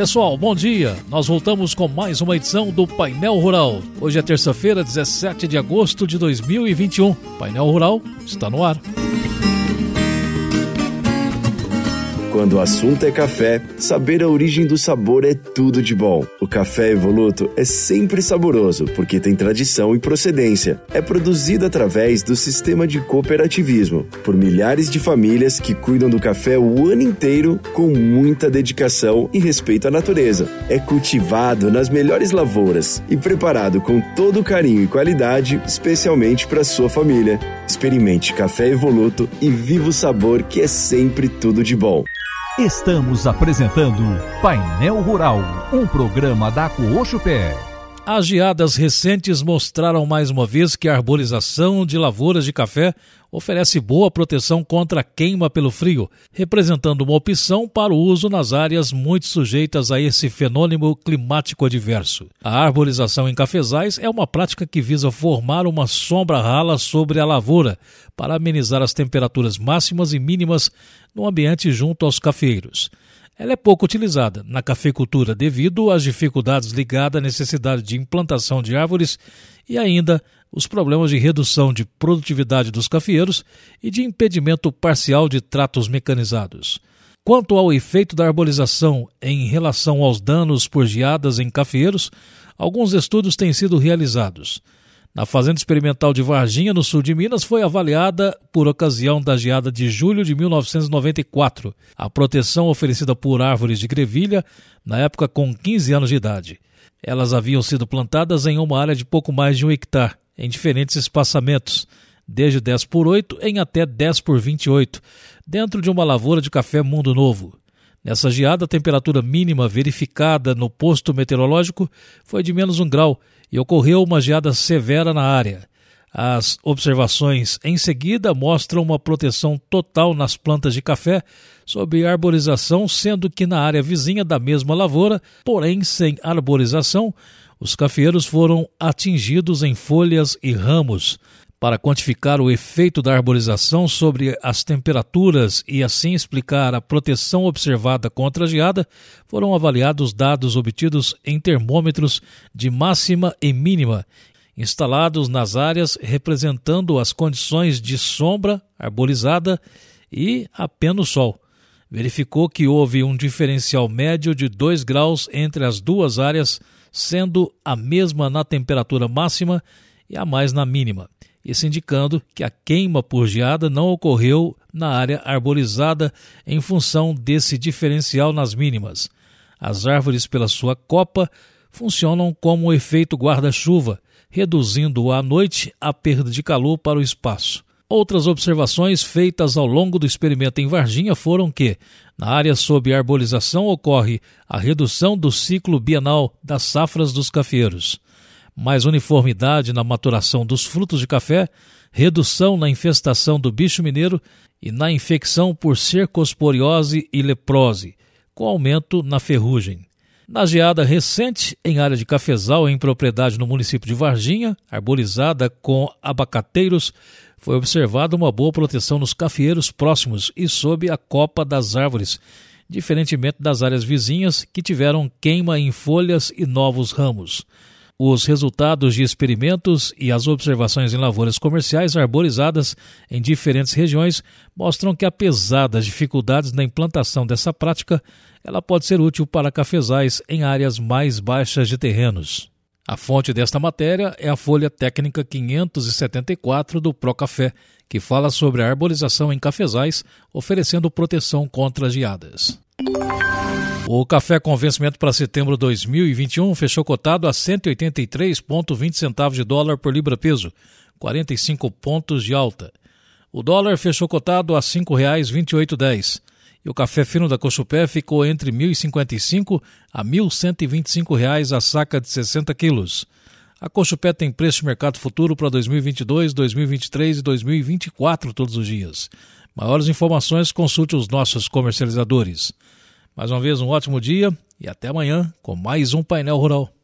Pessoal, bom dia. Nós voltamos com mais uma edição do Painel Rural. Hoje é terça-feira, 17 de agosto de 2021. Painel Rural está no ar. Quando o assunto é café, saber a origem do sabor é tudo de bom. O café Evoluto é sempre saboroso porque tem tradição e procedência. É produzido através do sistema de cooperativismo por milhares de famílias que cuidam do café o ano inteiro com muita dedicação e respeito à natureza. É cultivado nas melhores lavouras e preparado com todo carinho e qualidade, especialmente para sua família. Experimente café Evoluto e viva o sabor que é sempre tudo de bom. Estamos apresentando Painel Rural, um programa da Pé. As geadas recentes mostraram mais uma vez que a arborização de lavouras de café oferece boa proteção contra queima pelo frio, representando uma opção para o uso nas áreas muito sujeitas a esse fenômeno climático adverso. A arborização em cafezais é uma prática que visa formar uma sombra rala sobre a lavoura para amenizar as temperaturas máximas e mínimas no ambiente junto aos cafeeiros. Ela é pouco utilizada na cafeicultura devido às dificuldades ligadas à necessidade de implantação de árvores e ainda os problemas de redução de produtividade dos cafeeiros e de impedimento parcial de tratos mecanizados. Quanto ao efeito da arborização em relação aos danos por geadas em cafeeiros, alguns estudos têm sido realizados na Fazenda Experimental de Varginha, no sul de Minas, foi avaliada por ocasião da geada de julho de 1994, a proteção oferecida por árvores de grevilha, na época com 15 anos de idade. Elas haviam sido plantadas em uma área de pouco mais de um hectare, em diferentes espaçamentos, desde 10 por 8 em até 10 por 28, dentro de uma lavoura de café Mundo Novo. Nessa geada, a temperatura mínima verificada no posto meteorológico foi de menos um grau e ocorreu uma geada severa na área. As observações em seguida mostram uma proteção total nas plantas de café sob arborização, sendo que na área vizinha da mesma lavoura, porém sem arborização, os cafeeiros foram atingidos em folhas e ramos. Para quantificar o efeito da arborização sobre as temperaturas e assim explicar a proteção observada contra a geada, foram avaliados dados obtidos em termômetros de máxima e mínima, instalados nas áreas representando as condições de sombra arborizada e apenas sol. Verificou que houve um diferencial médio de 2 graus entre as duas áreas, sendo a mesma na temperatura máxima e a mais na mínima isso indicando que a queima por geada não ocorreu na área arborizada em função desse diferencial nas mínimas. As árvores, pela sua copa, funcionam como um efeito guarda-chuva, reduzindo à noite a perda de calor para o espaço. Outras observações feitas ao longo do experimento em Varginha foram que, na área sob arborização, ocorre a redução do ciclo bienal das safras dos cafeeiros mais uniformidade na maturação dos frutos de café, redução na infestação do bicho mineiro e na infecção por cercosporiose e leprose, com aumento na ferrugem. Na geada recente, em área de cafezal em propriedade no município de Varginha, arborizada com abacateiros, foi observada uma boa proteção nos cafeeiros próximos e sob a copa das árvores, diferentemente das áreas vizinhas que tiveram queima em folhas e novos ramos. Os resultados de experimentos e as observações em lavouras comerciais arborizadas em diferentes regiões mostram que, apesar das dificuldades na implantação dessa prática, ela pode ser útil para cafezais em áreas mais baixas de terrenos. A fonte desta matéria é a folha técnica 574 do Procafé, que fala sobre a arborização em cafezais, oferecendo proteção contra geadas. O café com vencimento para setembro de 2021 fechou cotado a 183,20 centavos de dólar por libra peso, 45 pontos de alta. O dólar fechou cotado a R$ 5,2810 e o café fino da Cochupé ficou entre R$ 1.055 a 1.125 reais a saca de 60 quilos. A Cochupé tem preço de mercado futuro para 2022, 2023 e 2024 todos os dias. Maiores informações consulte os nossos comercializadores. Mais uma vez, um ótimo dia e até amanhã com mais um Painel Rural.